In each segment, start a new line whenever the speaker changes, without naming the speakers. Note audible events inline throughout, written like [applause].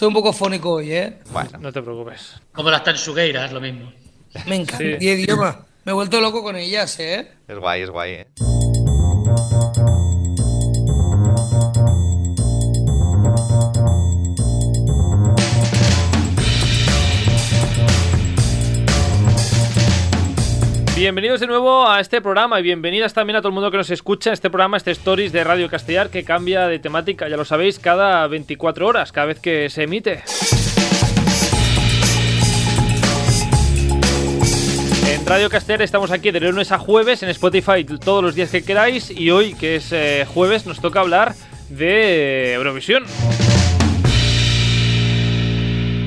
Soy un poco fónico hoy, ¿eh?
Bueno,
No te preocupes.
Como las tansugueiras, lo mismo.
Me encanta.
Sí.
Y idioma. Me he vuelto loco con ellas, ¿eh?
es guay, es guay, ¿eh?
Bienvenidos de nuevo a este programa y bienvenidas también a todo el mundo que nos escucha este programa, este Stories de Radio Castellar que cambia de temática, ya lo sabéis, cada 24 horas, cada vez que se emite. En Radio Castellar estamos aquí de lunes a jueves, en Spotify todos los días que queráis y hoy, que es eh, jueves, nos toca hablar de Eurovisión.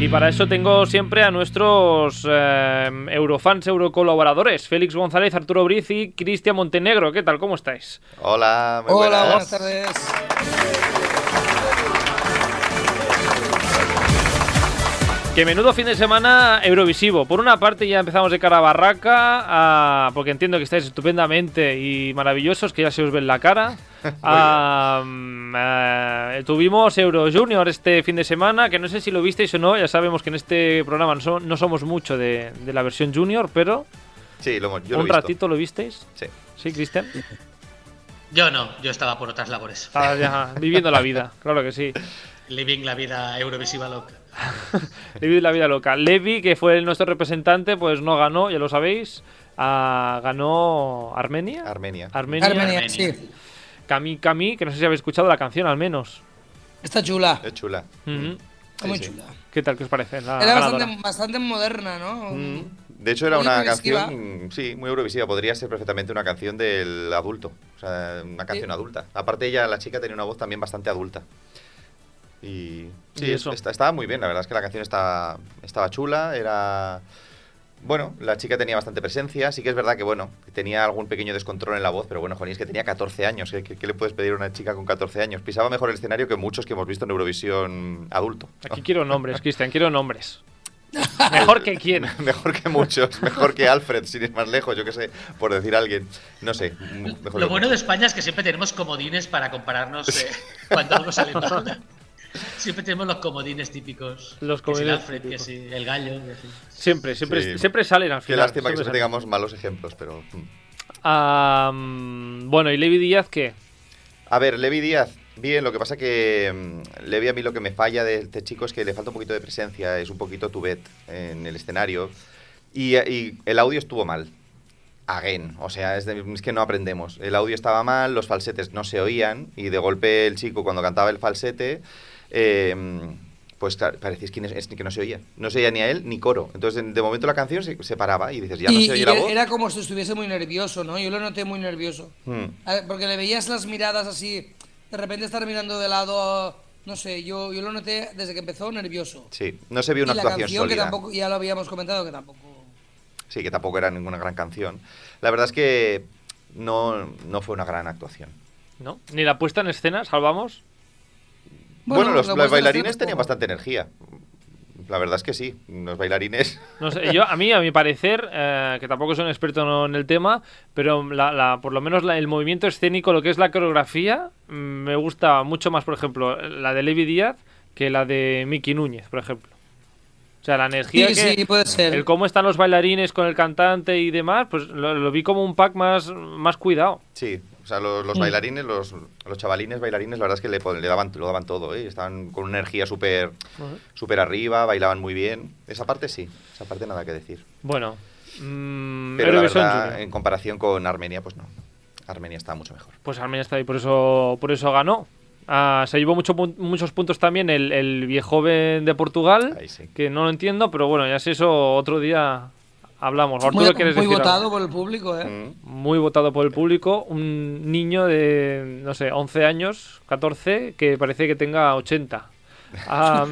Y para eso tengo siempre a nuestros eh, eurofans, eurocolaboradores, Félix González, Arturo Briz y Cristian Montenegro. ¿Qué tal? ¿Cómo estáis?
Hola, muy
Hola,
buenas.
buenas tardes.
Que menudo fin de semana eurovisivo. Por una parte ya empezamos de cara a barraca, a- porque entiendo que estáis estupendamente y maravillosos, que ya se os ve en la cara. [laughs] Ah, mm, tuvimos Euro Junior este fin de semana, que no sé si lo visteis o no, ya sabemos que en este programa no, so- no somos mucho de, de la versión junior, pero
Sí, lo, hemos- yo lo he
un
visto.
ratito lo visteis.
Sí.
¿Sí, Cristian?
Yo no, yo estaba por otras labores.
Estabas ya viviendo la vida, [laughs] claro que sí.
Living la vida eurovisiva loca. [laughs]
Levi de la vida loca. Levi, que fue nuestro representante, pues no ganó, ya lo sabéis. Ah, ganó Armenia.
Armenia.
Armenia.
Armenia,
Armenia.
sí.
Cami Cami, que no sé si habéis escuchado la canción al menos.
Está chula.
Es chula.
Ujú.
Está muy
sí.
chula.
¿Qué tal? ¿Qué os parece? La
Era bastante, bastante moderna, ¿no?
Mm.
De hecho, era
Muy
una
eurovisiva.
canción, sí, muy eurovisiva. Podría ser perfectamente una canción del adulto. O sea, una canción
Sí.
adulta. Aparte, ella, la chica, tenía una voz también bastante adulta. Y sí,
¿Y eso?
est- estaba muy bien. La verdad es que la canción estaba, estaba chula. Era. Bueno, la chica tenía bastante presencia. Sí que es verdad que, bueno, tenía algún pequeño descontrol en la voz, pero bueno, Juaní, es que tenía 14 años. ¿Qué, qué- qué le puedes pedir a una chica con 14 años? Pisaba mejor el escenario que muchos que hemos visto en Eurovisión adulto.
Aquí quiero nombres, Cristian, quiero nombres. [laughs] Mejor que quién. [laughs]
Mejor que muchos, mejor que Alfred, sin ir más lejos, yo qué sé, por decir a alguien. No sé. Mejor
Lo
que
bueno de. España es que siempre tenemos comodines para compararnos eh, cuando algo sale mal. [laughs] [laughs] Siempre tenemos los comodines típicos.
Los
Que si el
comodines
Alfred, que si el gallo. que si-
Siempre, siempre,
Sí.
siempre salen al
Qué
final.
lástima que
siempre
siempre
salen.
tengamos malos ejemplos, pero. mm.
Ah, mm, bueno, ¿y Levi Díaz qué?
A ver, Levi Díaz, bien, lo que pasa que mm, Levi a mí lo que me falla de este chico es que le falta un poquito de presencia, es un poquito tubet en el escenario. Y, y el audio estuvo mal. Again, o sea, es, de- es que no aprendemos. El audio estaba mal, los falsetes no se oían y de golpe el chico cuando cantaba el falsete, eh, pues claro, parecía que, es que no se oía. No se oía ni a él ni coro. Entonces, de, de momento la canción se, se paraba y dices, ya no
y,
se oye
y
la
era-
voz.
era como si estuviese muy nervioso, ¿no? Yo lo noté muy nervioso.
Mm.
Ver, Porque le veías las miradas así, de repente estar mirando de lado, no sé, yo, yo lo noté desde que empezó nervioso.
Sí, no se vio una
y la
actuación
canción que tampoco, ya lo habíamos comentado, que tampoco...
Sí, que tampoco era ninguna gran canción. La verdad es que no, no fue una gran actuación.
¿No? Ni la puesta en escena, salvamos.
Bueno, los, bailarines tenían bastante energía. La verdad es que sí, los bailarines... [laughs]
No sé, yo, a mí, a mi parecer, eh, que tampoco soy un experto en el tema, pero la, la- por lo menos la- el movimiento escénico, lo que es la coreografía, mm, me gusta mucho más, por ejemplo, la de Levi Díaz que la de Miki Núñez, por ejemplo. O sea, la energía
Sí,
que...
sí, puede ser.
El cómo están los bailarines con el cantante y demás, pues lo, lo vi como un pack más, más cuidado.
Sí, o sea, los,
Mm.
los bailarines, los, los chavalines bailarines, la verdad es que le, le daban, lo daban todo, ¿eh? Estaban con una energía súper súper arriba, bailaban muy bien. Esa parte sí, esa parte nada que decir.
Bueno, mm,
Pero la verdad, en comparación con Armenia, pues no. Armenia está mucho mejor.
Pues Armenia está ahí, por eso, por eso ganó. Ah, se llevó mucho pun- muchos puntos también el, el viejoven de Portugal,
sí.
que no lo entiendo, pero bueno, ya sé eso, otro día hablamos. Arturo,
Muy,
¿quieres
muy
decir algo?
votado por el público, ¿eh?
Mm.
Muy votado por el público. Un niño de, no sé, 11 años, 14, que parece que tenga 80. [laughs] Ah,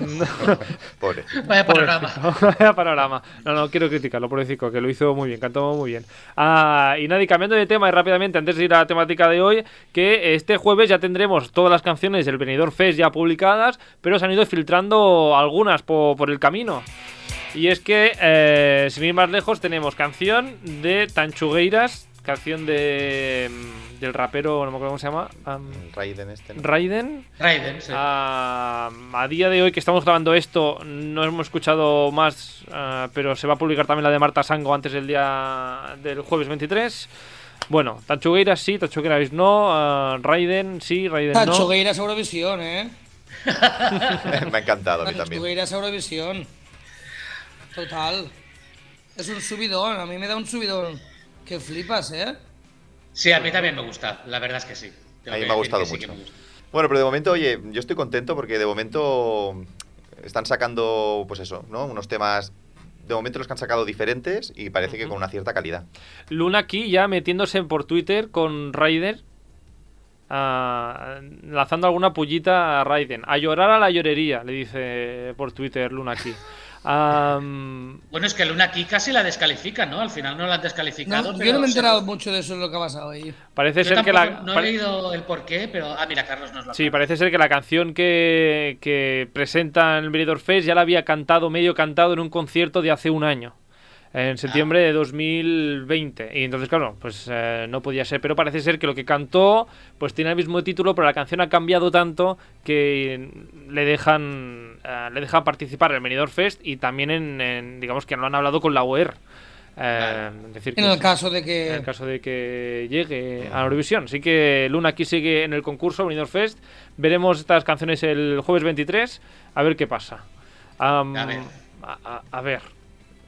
Pobre. [laughs]
Vaya panorama. [laughs]
Vaya panorama. No, no, quiero criticarlo, pobrecito, que lo hizo muy bien, cantó muy bien. Ah, y nada, y cambiando de tema y rápidamente, antes de ir a la temática de hoy, que este jueves ya tendremos todas las canciones del Benidorm Fest ya publicadas, pero se han ido filtrando algunas po- por el camino. Y es que, eh, sin ir más lejos, tenemos canción de Tanchugueiras, canción de mm, del rapero, no me acuerdo cómo se llama. am,
Raiden este. ¿no?
Raiden.
Raiden, sí.
A día de hoy que estamos grabando esto, no hemos escuchado más, ah, pero se va a publicar también la de Marta Sango antes del día del jueves 23. Bueno, Tachugueiras sí, Tachugueiras no, ah, Raiden sí, Raiden no.
Tachugueiras Eurovisión, ¿eh? [laughs]
Me ha encantado a mí también.
Tachugueiras Eurovisión. Total. Es un subidón, a mí me da un subidón que flipas, ¿eh?
Sí, a mí también me gusta, la verdad es que sí. Tengo
A mí me ha gustado
sí
mucho.
me gusta.
Bueno, pero de momento, oye, yo estoy contento porque de momento están sacando, pues eso, ¿no? Unos temas, de momento los que han sacado diferentes y parece que con una cierta calidad.
Luna aquí ya metiéndose por Twitter con Raider, ah, lanzando alguna pullita a Raiden. A llorar a la llorería, le dice por Twitter Luna aquí. Am,
Bueno, es que Luna aquí casi la descalifican, ¿no? Al final no la han descalificado.
No,
pero
yo no me he enterado mucho de eso, lo que ha pasado ahí.
parece
Yo
ser que la.
No he leído el porqué, pero. Ah, mira, Carlos nos lo
Sí, parece ser que la canción que, que presenta en el Benidorm Fest ya la había cantado, medio cantado en un concierto de hace un año, en septiembre de 2020. Y entonces, claro, pues eh, no podía ser. Pero parece ser que lo que cantó, pues tiene el mismo título, pero la canción ha cambiado tanto que le dejan, eh, le dejan participar en el Benidorm Fest y también en, en, digamos que no han hablado con la UER. Eh, decir,
En
que
el
sí.
caso de
En
que.
el caso de que llegue a Eurovisión. Así que Luna aquí sigue en el concurso Benidorm Fest. Veremos estas canciones el jueves 23. A ver qué pasa. Am,
A ver.
A, a- a ver.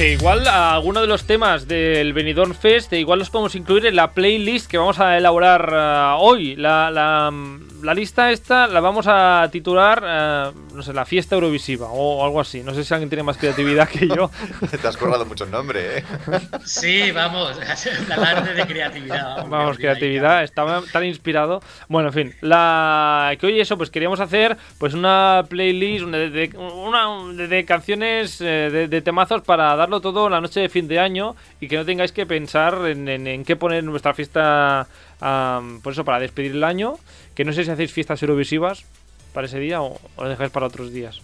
Que igual a alguno de los temas del Benidorm Fest, igual los podemos incluir en la playlist que vamos a elaborar ah, hoy. La, la, mm, la lista esta la vamos a titular, ah, no sé, la fiesta Eurovisiva o algo así. No sé si alguien tiene más creatividad que yo. [laughs]
Te has currado mucho el nombre, ¿eh?
Sí, vamos, [laughs] un alarde de creatividad.
Vamos, creatividad, estaba tan inspirado. Bueno, en fin, la que hoy eso, pues queríamos hacer pues una playlist una de, de- una de- de canciones, eh, de, de temazos para todo la noche de fin de año y que no tengáis que pensar en, en- en qué poner en nuestra fiesta, por eso, para despedir el año. Que no sé si hacéis fiestas eurovisivas para ese día o, o lo dejáis para otros días.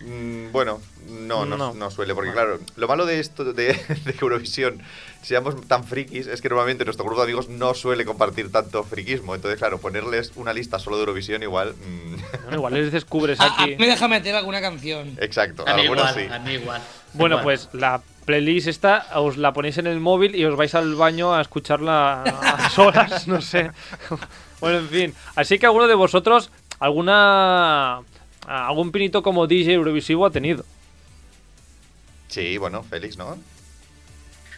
Mm, bueno, no, no,
No.
no suele, porque claro, lo malo de esto de, [laughs] de que Eurovisión seamos tan frikis es que normalmente nuestro grupo de amigos no suele compartir tanto friquismo. Entonces, claro, ponerles una lista solo de Eurovisión igual. mm, [laughs]
Bueno, igual les descubres
A, a
aquí.
mí me deja meter alguna canción.
exacto,
A mí igual,
sí.
a mí igual.
Bueno,
Igual.
pues la playlist esta os la ponéis en el móvil y os vais al baño a escucharla a [laughs] solas, no sé. Bueno, en fin. Así que alguno de vosotros alguna algún pinito como DJ Eurovisivo ha tenido.
Sí, bueno, Félix, ¿no?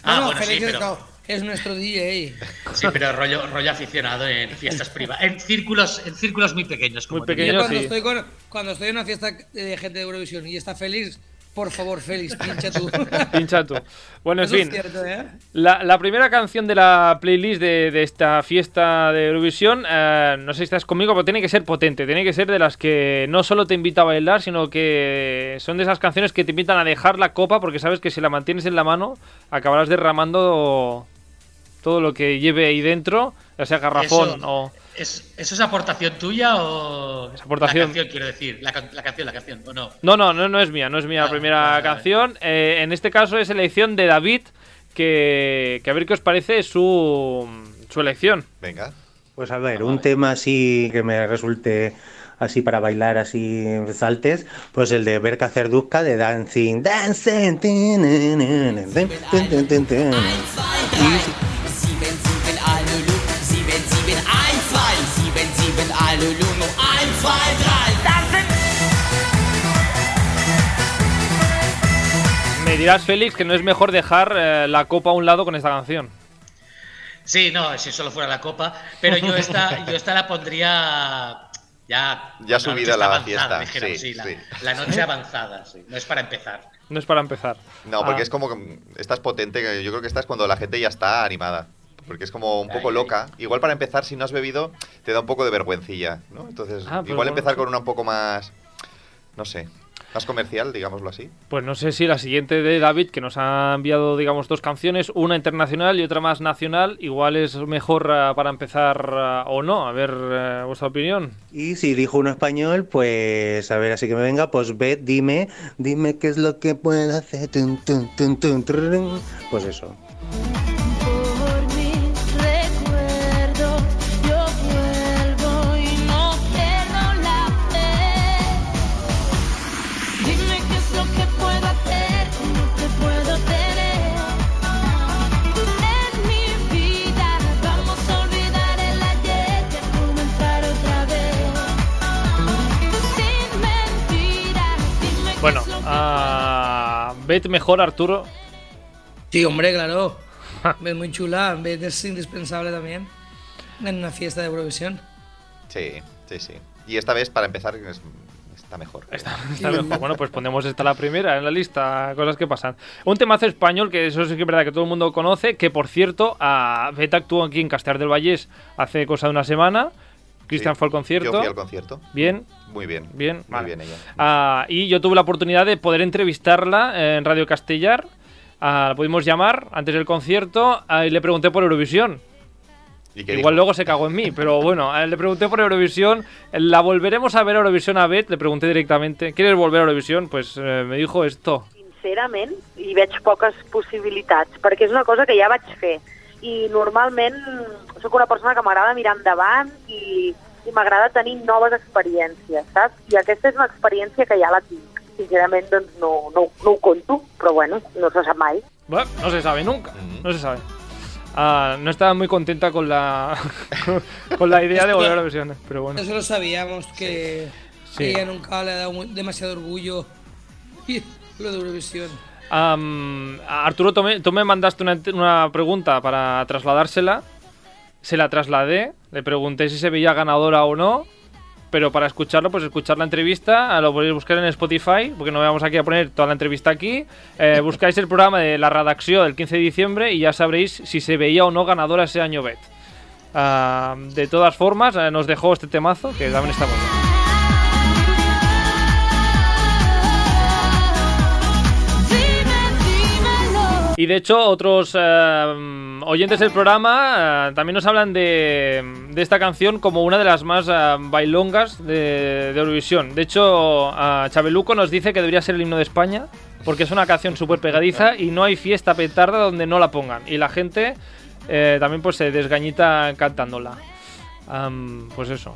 Ah,
no, no,
bueno, sí,
Félix es-
pero,
no, es nuestro DJ. [laughs]
sí, pero rollo, rollo aficionado en fiestas privadas, en círculos, en círculos muy pequeños. Como
Muy
tú
pequeño.
Yo
Yo
cuando,
sí.
estoy con, cuando estoy en una fiesta de gente de Eurovisión y está Félix, por favor, Félix, pincha tú. [laughs]
Pincha tú. Bueno, en
Eso
fin.
es cierto, ¿eh?
La, la primera canción de la playlist de, de esta fiesta de Eurovisión, eh, no sé si estás conmigo, pero tiene que ser potente, tiene que ser de las que no solo te invita a bailar, sino que son de esas canciones que te invitan a dejar la copa, porque sabes que si la mantienes en la mano, acabarás derramando todo lo que lleve ahí dentro, ya sea garrafón
Eso-
o...
¿Es, ¿Eso es aportación tuya o.?
Es aportación.
La canción, quiero decir. La, la canción, la canción, ¿o no?
No, no, no, no es mía, no es mía la
Ah,
primera
vale, vale.
canción. Eh, en este caso es elección de David, que, que a ver qué os parece su, su elección.
Venga.
Pues a ver, un tema así que me resulte así para bailar así saltes, pues el de Berka Cerduzca de Dancing, Dancing. tin, tin, tin,
Me dirás, Félix, que no es mejor dejar eh, la copa a un lado con esta canción.
Sí, no, si solo fuera la copa. Pero yo esta, [laughs] yo esta la pondría. Ya,
Ya subida la fiesta,
avanzada, dijéramos,
sí,
la,
sí.
la noche avanzada, sí. No es para empezar.
No es para empezar.
No, porque
Ah.
es como que esta es potente. Yo creo que esta es cuando la gente ya está animada. Porque es como un poco
ay.
loca. Igual para empezar, si no has bebido, te da un poco de vergüencilla, ¿no? Entonces,
Ah,
igual
bueno,
empezar
sí.
con una un poco más. No sé. Más comercial, digámoslo así.
Pues no sé si la siguiente de David, que nos ha enviado, digamos, dos canciones, una internacional y otra más nacional, igual es mejor eh, para empezar eh, o no. A ver, eh, vuestra opinión.
Y si dijo uno español, pues a ver, así que me venga, pues ve, dime, dime qué es lo que puedo hacer. Tun, tun, tun, tun, trrrrrn. Pues eso.
Bueno,
es lo que
a Bet mejor, Arturo.
Sí, hombre, claro. [laughs] Es muy chula. Beth es indispensable también en una fiesta de Eurovisión.
Sí, sí, sí. Y esta vez, para empezar, es- está mejor. [laughs]
Está mejor. Bueno, pues ponemos esta la primera en la lista, cosas que pasan. Un temazo español, que eso sí que es verdad que todo el mundo conoce, que por cierto, a Beta actuó aquí en Castellar del Vallés hace cosa de una semana. Cristian
Sí.
fue al concierto.
Yo fui al concierto.
Bien,
Muy bien.
bien,
Muy
vale.
bien ella.
Ah, y yo tuve la oportunidad de poder entrevistarla en Radio Castellar. Ah, la pudimos llamar antes del concierto ah, y le pregunté por Eurovisión.
¿Y qué
Igual
dijo?
luego se cagó en mí, pero bueno, le pregunté por Eurovisión. La volveremos a ver a Eurovisión a Bet, le pregunté directamente. ¿Quieres volver a Eurovisión? Pues eh, me dijo esto.
sincerament, hi veig poques possibilitats, perquè és una cosa que ja vaig fer. I normalment sóc una persona que m'agrada mirar endavant i, i m'agrada tenir noves experiències, saps? I aquesta és una experiència que ja la tinc. Sincerament, doncs no, no, no ho conto, però bueno, no se sap mai.
Bueno, no se sabe nunca,
Ujú.
no se sabe. Ah, no estaba muy contenta con la [laughs] con la idea de volver a Eurovisión, pero bueno.
Eso lo sabíamos, que
Sí.
ella nunca le ha dado muy- demasiado orgullo y lo de Eurovisión.
Am, Arturo, tú me, tú me mandaste una, una pregunta para trasladársela. Se la trasladé. Le pregunté si se veía ganadora o no. Pero para escucharlo, pues escuchar la entrevista, ah, lo podéis buscar en Spotify, porque no vamos aquí a poner toda la entrevista aquí. Eh, [laughs] buscáis el programa de la redacción del 15 de diciembre y ya sabréis si se veía o no ganadora ese año Bet. Ah, de todas formas, eh, nos dejó este temazo, que también está muy bien. Y de hecho, otros eh, oyentes del programa eh, también nos hablan de, de esta canción como una de las más eh, bailongas de, de Eurovisión. De hecho, Chabeluco nos dice que debería ser el himno de España, porque es una canción súper pegadiza y no hay fiesta petarda donde no la pongan. Y la gente también pues se desgañita cantándola. Pues eso.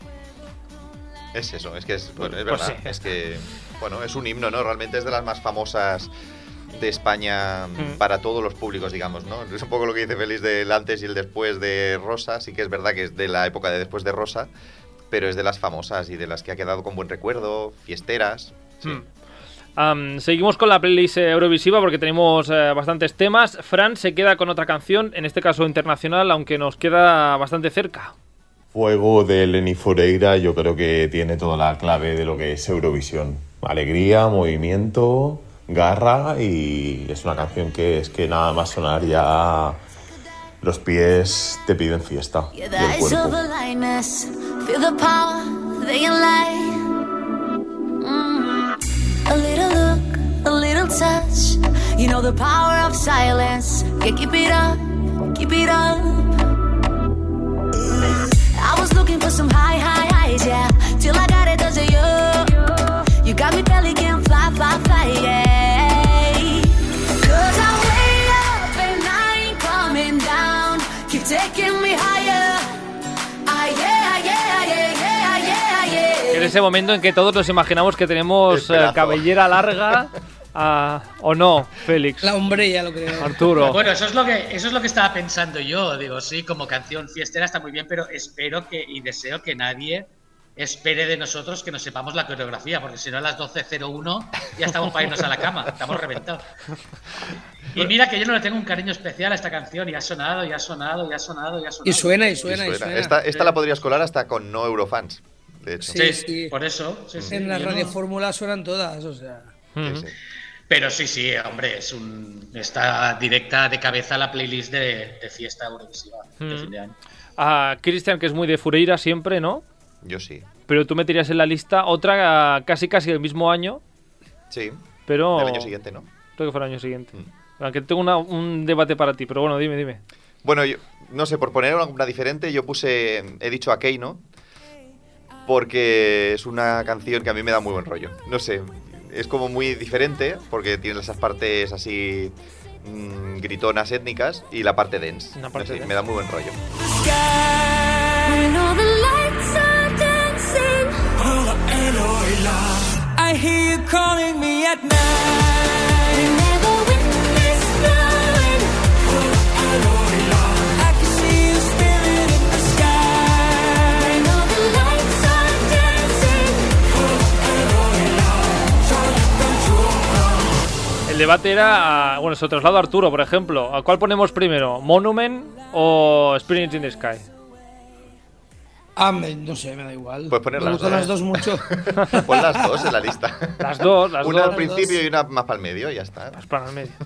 Es eso, es que es, bueno, es
Pues
verdad.
sí.
Es que, bueno, es un himno, ¿no? Realmente es de las más famosas de España
Mm.
para todos los públicos, digamos, ¿no? Es un poco lo que dice Félix del antes y el después de Rosa. Sí que es verdad que es de la época de después de Rosa, pero es de las famosas y de las que ha quedado con buen recuerdo, fiesteras. Sí.
Am, seguimos con la playlist eh, Eurovisiva porque tenemos eh, bastantes temas. Fran se queda con otra canción, en este caso internacional, aunque nos queda bastante cerca.
Fuego de Lenny Foreira yo creo que tiene toda la clave de lo que es Eurovisión. Alegría, movimiento, garra y es una canción que es que nada más sonar ya los pies te piden fiesta y el cuerpo.
Mm. A little look, a little touch. You know the power of silence. Yeah, keep it up, keep it up. I was looking for some high, high highs, yeah. Down. Keep taking me higher. Yeah, yeah, yeah, yeah, yeah, yeah.
En ese momento en que todos nos imaginamos que tenemos eh, cabellera larga [laughs] ah, o no, Félix.
La hombre ya lo creo.
Arturo.
Bueno, eso es lo que eso es lo que estaba pensando yo. Digo, sí, como canción fiestera está muy bien, pero espero que y deseo que nadie espere de nosotros que nos sepamos la coreografía, porque si no a las 12.01 ya estamos para irnos a la cama, estamos reventados. Y mira que yo no le tengo un cariño especial a esta canción y ha sonado, y ha sonado, y ha sonado, y ha sonado.
Y suena, y
Y
suena, y
suena. Esta, esta la podrías colar hasta con no eurofans, de hecho.
Sí,
Sí,
sí.
por eso. sí, sí,
En la
yo
radio
no-
fórmula suenan todas, o sea.
Sí, sí.
Pero sí, sí, hombre, es un está directa de cabeza la playlist de, de fiesta eurovisiva de fin de año.
A Cristian, que es muy de Fureira siempre, ¿no?
Yo sí.
Pero tú meterías en la lista otra casi casi del mismo año.
Sí,
pero...
del año siguiente, ¿no?
Creo que fue el año siguiente.
Mm.
Aunque tengo una- un debate para ti, pero bueno, dime, dime.
Bueno, yo, no sé, por poner una diferente, yo puse, he dicho a Keino, porque es una canción que a mí me da muy buen rollo. No sé, es como muy diferente, porque tiene esas partes así mm, gritonas étnicas y la parte dance.
Una parte
No sé,
dance.
me da muy buen rollo.
El debate era, bueno, se traslado a Arturo, por ejemplo. ¿A cuál ponemos primero? ¿Monument o Spirit in the Sky?
Ah, me- no sé, me da igual.
Puedes poner
me
las dos.
las dos mucho. [laughs]
Pon las dos en la lista.
Las dos, las
una
dos.
al principio y una más para el medio y ya está.
Para el medio. [laughs]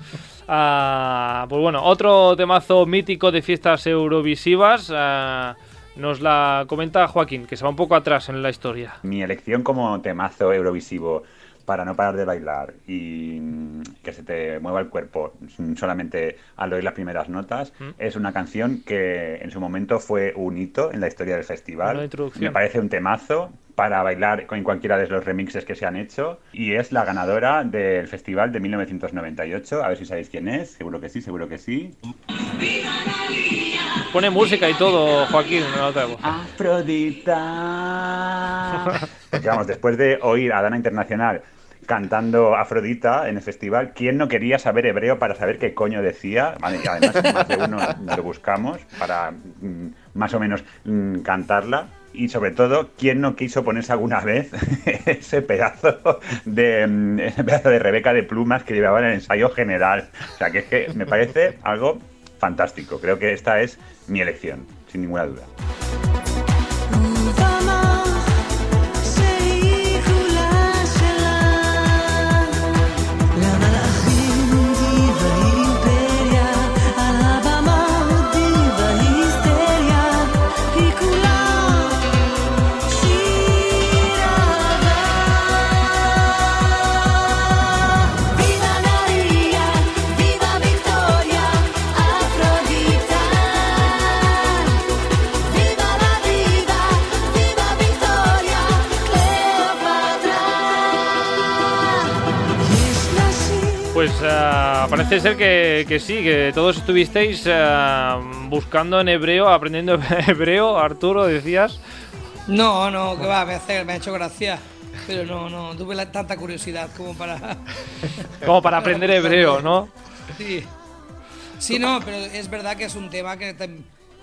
Ah, pues bueno, otro temazo mítico de fiestas eurovisivas. ah, nos la comenta Joaquín, que se va un poco atrás en la historia.
Mi elección como temazo eurovisivo para no parar de bailar y mm, que se te mueva el cuerpo mm, solamente al oír las primeras notas
¿Mm?
es una canción que en su momento fue un hito en la historia del festival. Me parece un temazo para bailar en cualquiera de los remixes que se han hecho y es la ganadora del festival de 1998. A ver si sabéis quién es. Seguro que sí, seguro que sí.
Pone música y todo, Joaquín, de voz.
Afrodita. [laughs] Porque vamos, después de oír a Dana Internacional cantando Afrodita en el festival, ¿quién no quería saber hebreo para saber qué coño decía? Vale, además más de uno lo buscamos para mm, más o menos mm, cantarla. Y sobre todo, ¿quién no quiso ponerse alguna vez [laughs] ese pedazo de mm, ese pedazo de Rebeca de plumas que llevaba en el ensayo general? O sea, que es que me parece algo fantástico. Creo que esta es mi elección, sin ninguna duda.
Parece ser que, que sí, que todos estuvisteis ah, buscando en hebreo, aprendiendo [laughs] hebreo. Arturo, decías.
No, no, que va, me, hace, me ha hecho gracia. Pero no, no, tuve la- tanta curiosidad como para. [laughs]
Como para aprender hebreo, ¿no?
Sí. Sí, no, pero es verdad que es un tema que,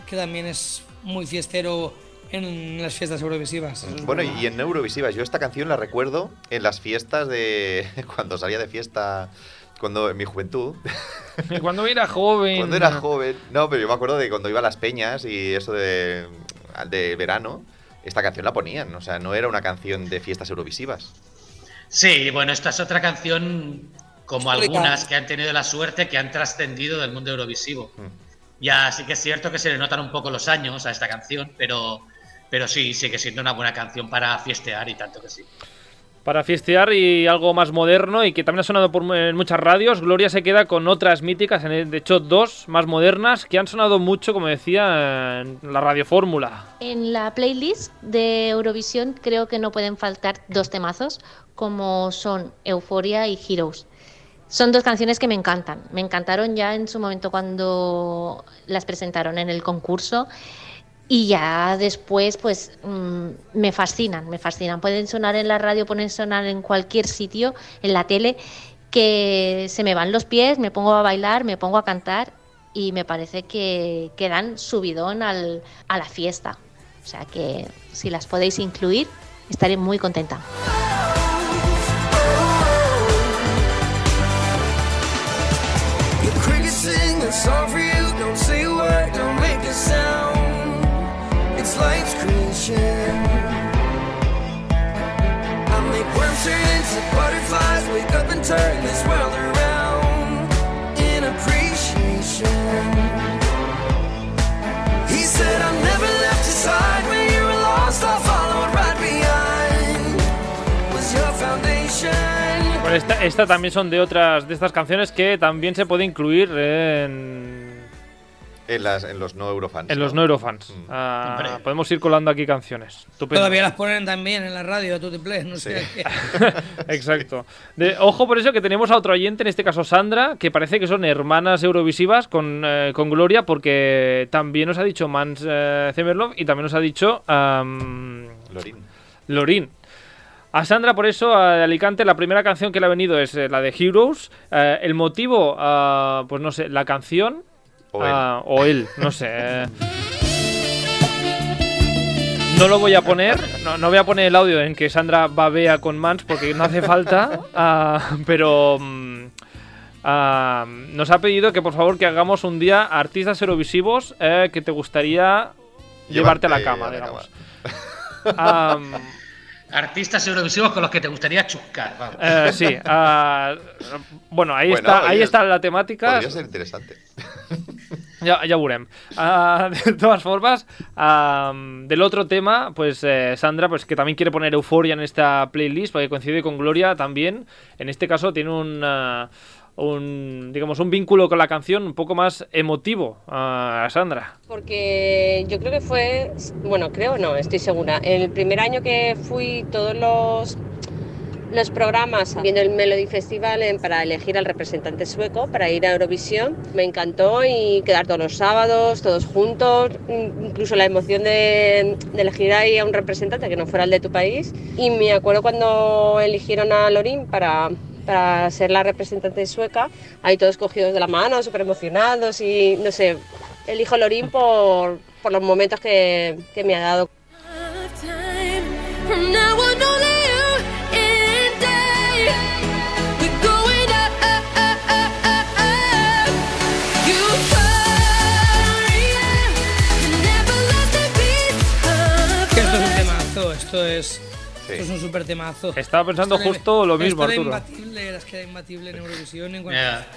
que también es muy fiestero en las fiestas eurovisivas. es
Bueno, y en Eurovisivas, yo esta canción la recuerdo en las fiestas de. [laughs] cuando salía de fiesta. Cuando en mi juventud. [laughs]
Cuando era joven.
Cuando era joven. No, pero yo me acuerdo de cuando iba a las peñas y eso de, de verano. Esta canción la ponían, o sea, no era una canción de fiestas eurovisivas.
Sí, bueno, esta es otra canción como algunas que han tenido la suerte que han trascendido del mundo eurovisivo.
Mm.
Ya sí que es cierto que se le notan un poco los años a esta canción, pero, pero sí, sigue siendo una buena canción para fiestear y tanto que sí.
Para fiestear y algo más moderno y que también ha sonado en muchas radios, Gloria se queda con otras míticas, de hecho dos más modernas, que han sonado mucho, como decía, en la radiofórmula.
En la playlist de Eurovisión creo que no pueden faltar dos temazos como son Euphoria y Heroes. Son dos canciones que me encantan. Me encantaron ya en su momento cuando las presentaron en el concurso y ya después pues mm, me fascinan, me fascinan. Pueden sonar en la radio, pueden sonar en cualquier sitio, en la tele, que se me van los pies, me pongo a bailar, me pongo a cantar y me parece que, que dan subidón al, a la fiesta. O sea que si las podéis incluir, estaré muy contenta.
He said, I never left side.
Esta, esta también son de otras de estas canciones que también se puede incluir en,
En, las, en los no eurofans.
en los
¿no?
neurofans.
Mm.
Ah, podemos ir colando aquí canciones. Estupendo.
Todavía las ponen también en la radio, tú te plees, no sé. qué. [laughs] [laughs]
Exacto. De- ojo por eso que tenemos a otro oyente, en este caso Sandra, que parece que son hermanas eurovisivas con, eh, con Gloria, porque también nos ha dicho Mans eh, Zemerlov y también nos ha dicho am,
Lorín.
Lorín. A Sandra, por eso, a- de Alicante, la primera canción que le ha venido es eh, la de Heroes. Eh, el motivo, ah, pues no sé, la canción
O él.
ah, o él, no sé. No lo voy a poner, no, no voy a poner el audio en que Sandra babea con Mans porque no hace falta, [laughs] ah, pero mm, ah, nos ha pedido que por favor que hagamos un día artistas eurovisivos eh, que te gustaría llevarte a la cama,
a la
digamos. [laughs] Am,
Artistas eurovisivos con los que te gustaría chuscar. vamos.
eh, sí, bueno, ahí
Bueno,
está, ahí está la temática.
Podría ser interesante. [laughs]
Ja, ja ho. Ah, de todas formas, del otro tema, pues eh, Sandra, pues que también quiere poner Euforia en esta playlist, porque coincide con Gloria también. En este caso tiene un, ah, un digamos, un vínculo con la canción un poco más emotivo, ah, Sandra.
Porque yo creo que fue, bueno, creo no, estoy segura. El primer año que fui todos los, los programas viendo el Melody Festival para elegir al representante sueco para ir a Eurovisión, me encantó y quedar todos los sábados, todos juntos, in- incluso la emoción de, elegir ahí a un representante que no fuera el de tu país. Y me acuerdo cuando eligieron a Lorin para para ser la representante sueca, ahí todos cogidos de la mano, súper emocionados y no sé, elijo Lorín por, por los momentos que, que me ha dado.
Esto es,
Sí.
esto es un super temazo.
Estaba pensando
Esto
justo lo mismo,
esto era
Arturo.
imbatible, era, es que era imbatible en Eurovisión. En cuanto-
Ya.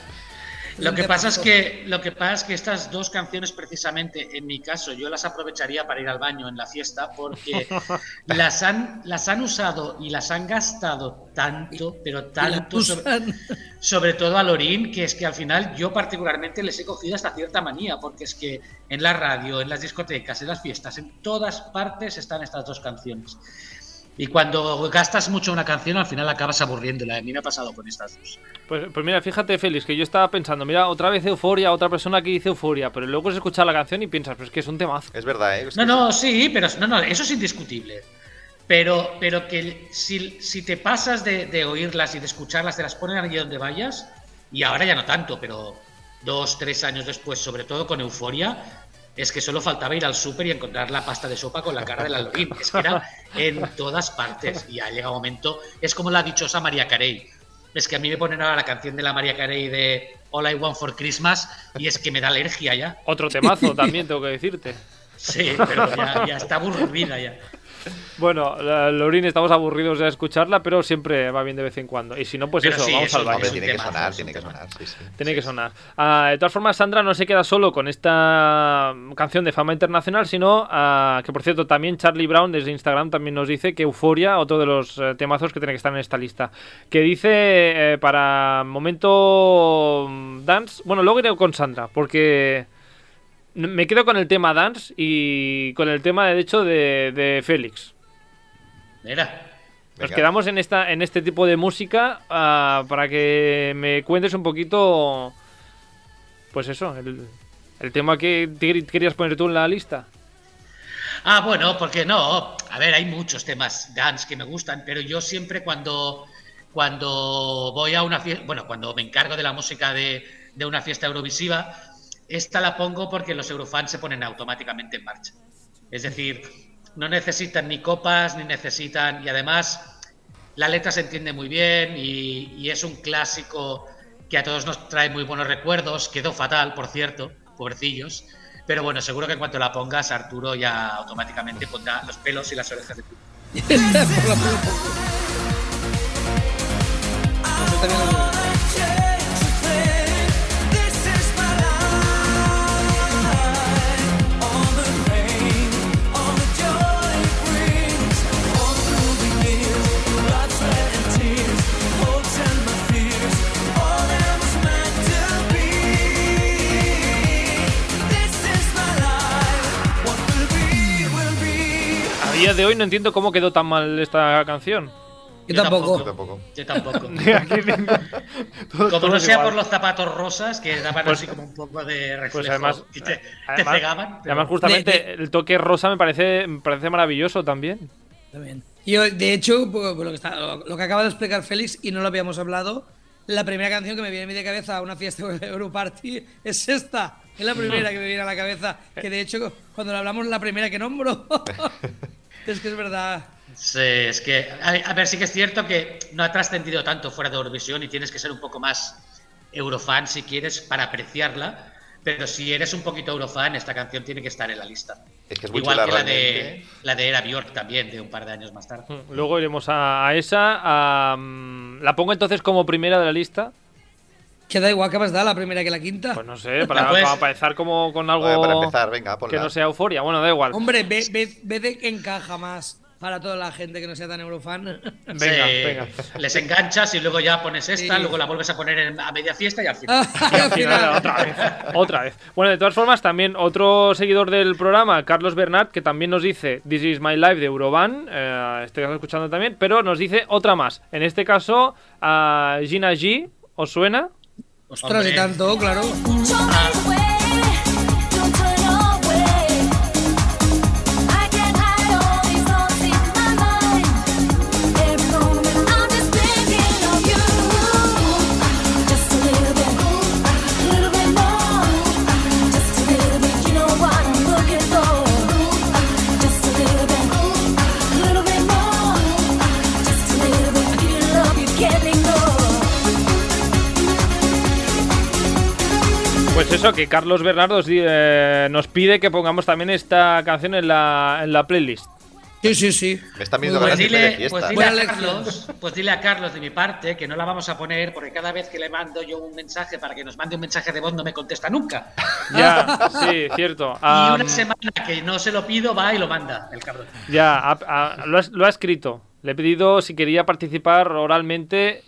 Lo que pasa es que lo que pasa es que estas dos canciones precisamente en mi caso yo las aprovecharía para ir al baño en la fiesta porque [laughs] las han las han usado y las han gastado tanto pero tanto sobre, sobre todo a Lorín que es que al final yo particularmente les he cogido hasta cierta manía porque es que en la radio en las discotecas en las fiestas en todas partes están estas dos canciones y cuando gastas mucho una canción al final acabas aburriéndola a mí me ha pasado con estas dos
Pues, pues mira, fíjate, Félix, que yo estaba pensando, mira, otra vez Euforia, otra persona que dice Euforia, pero luego se escucha la canción y piensas, pues es que es un temazo.
Es verdad, ¿eh? Es
No,
que-
no, sí, pero no, no, eso es indiscutible. Pero, pero que si, si te pasas de, de oírlas y de escucharlas, te las ponen allí donde vayas, y ahora ya no tanto, pero dos, tres años después, sobre todo con Euforia, es que solo faltaba ir al súper y encontrar la pasta de sopa con la cara de la Lorín. Es que era en todas partes. Y ha llegado un momento, es como la dichosa María Carey. Es que a mí me ponen ahora la canción de la María Carey de All I Want for Christmas y es que me da alergia ya.
Otro temazo también, tengo que decirte.
Sí, pero ya, ya está aburrida ya. [laughs]
Bueno, la- Lorín, estamos aburridos de escucharla, pero siempre va bien de vez en cuando. Y si no, pues
Pero
eso,
sí,
vamos
eso
al baño.
Hombre, tiene que sonar, tiene que sonar, sí, sí.
Tiene que sonar. Ah, de todas formas, Sandra no se queda solo con esta canción de fama internacional, sino ah, que, por cierto, también Charlie Brown desde Instagram también nos dice que Euforia, otro de los eh, temazos que tiene que estar en esta lista. Que dice eh, para momento mm, dance. Bueno, luego iré con Sandra, porque me quedo con el tema dance y con el tema, de hecho, de, de Félix.
Mira.
Nos quedamos en esta en este tipo de música ah, para que me cuentes un poquito, pues eso, el, el tema que te- querías poner tú en la lista.
Ah, bueno, porque no. A ver, hay muchos temas dance que me gustan, pero yo siempre cuando, cuando voy a una fiesta, bueno, cuando me encargo de la música de, de una fiesta eurovisiva, esta la pongo porque los eurofans se ponen automáticamente en marcha. Es decir, no necesitan ni copas, ni necesitan, y además la letra se entiende muy bien y, y es un clásico que a todos nos trae muy buenos recuerdos. Quedó fatal, por cierto, pobrecillos. Pero bueno, seguro que en cuanto la pongas, Arturo ya automáticamente pondrá los pelos y las orejas de punta. [laughs]
de hoy no entiendo cómo quedó tan mal esta canción.
Yo tampoco.
Yo tampoco.
Yo tampoco. [laughs]
Todos-
Como no
todos
sea
igual.
por los zapatos rosas que daban
Pues-
así como un poco de reflejo
Pues además,
y te, te
además,
cegaban. pero-
además justamente el toque rosa me parece, me parece maravilloso también.
También. Yo, de hecho, lo, que está- lo, lo que acaba de explicar Félix, y no lo habíamos hablado, la primera canción que me viene a mí de cabeza a una fiesta de [laughs] Europarty es esta. Es la primera que me viene a la cabeza. Que de hecho, cuando lo hablamos, la primera que nombro. [laughs] es que es verdad.
Sí, es que, a, a ver, sí que es cierto que no ha trascendido tanto fuera de Eurovisión y tienes que ser un poco más eurofan si quieres para apreciarla, pero si eres un poquito eurofan, esta canción tiene que estar en la lista.
Es que es muy
Igual que la de,
realmente.
la de Era Bjork también, de un par de años más tarde.
Luego iremos a, a esa. a, mm, la pongo entonces como primera de la lista.
Que da igual que más da la primera que la quinta.
Pues no sé, para, [laughs] para empezar como con algo
Vale, para empezar, venga, ponla.
que no sea euforia. Bueno, da igual.
Hombre, ve, ve, ve de que encaja más para toda la gente que no sea tan eurofan. [laughs]
Venga,
Sí,
venga.
Les enganchas y luego ya pones esta,
Sí.
luego la vuelves a poner en- a media fiesta y al final. [laughs]
Al final.
otra vez, otra vez. Bueno, de todas formas, también otro seguidor del programa, Carlos Bernat, que también nos dice This is my life de Euroban, eh, estoy escuchando también, pero nos dice otra más. En este caso, a Gina G, ¿os suena?
Ostras, y tanto, claro.
Can't
Eso, que Carlos Bernardo eh, nos pide que pongamos también esta canción en la, en la playlist.
Sí, sí, sí.
Me están viendo
Pues dile, pues dile a. Carlos, pues dile a Carlos de mi parte que no la vamos a poner porque cada vez que le mando yo un mensaje para que nos mande un mensaje de voz no me contesta nunca. [laughs]
Ya, sí, cierto.
Y una semana que no se lo pido va y lo manda el cabrón.
Ya, lo, ha, lo ha escrito. Le he pedido si quería participar oralmente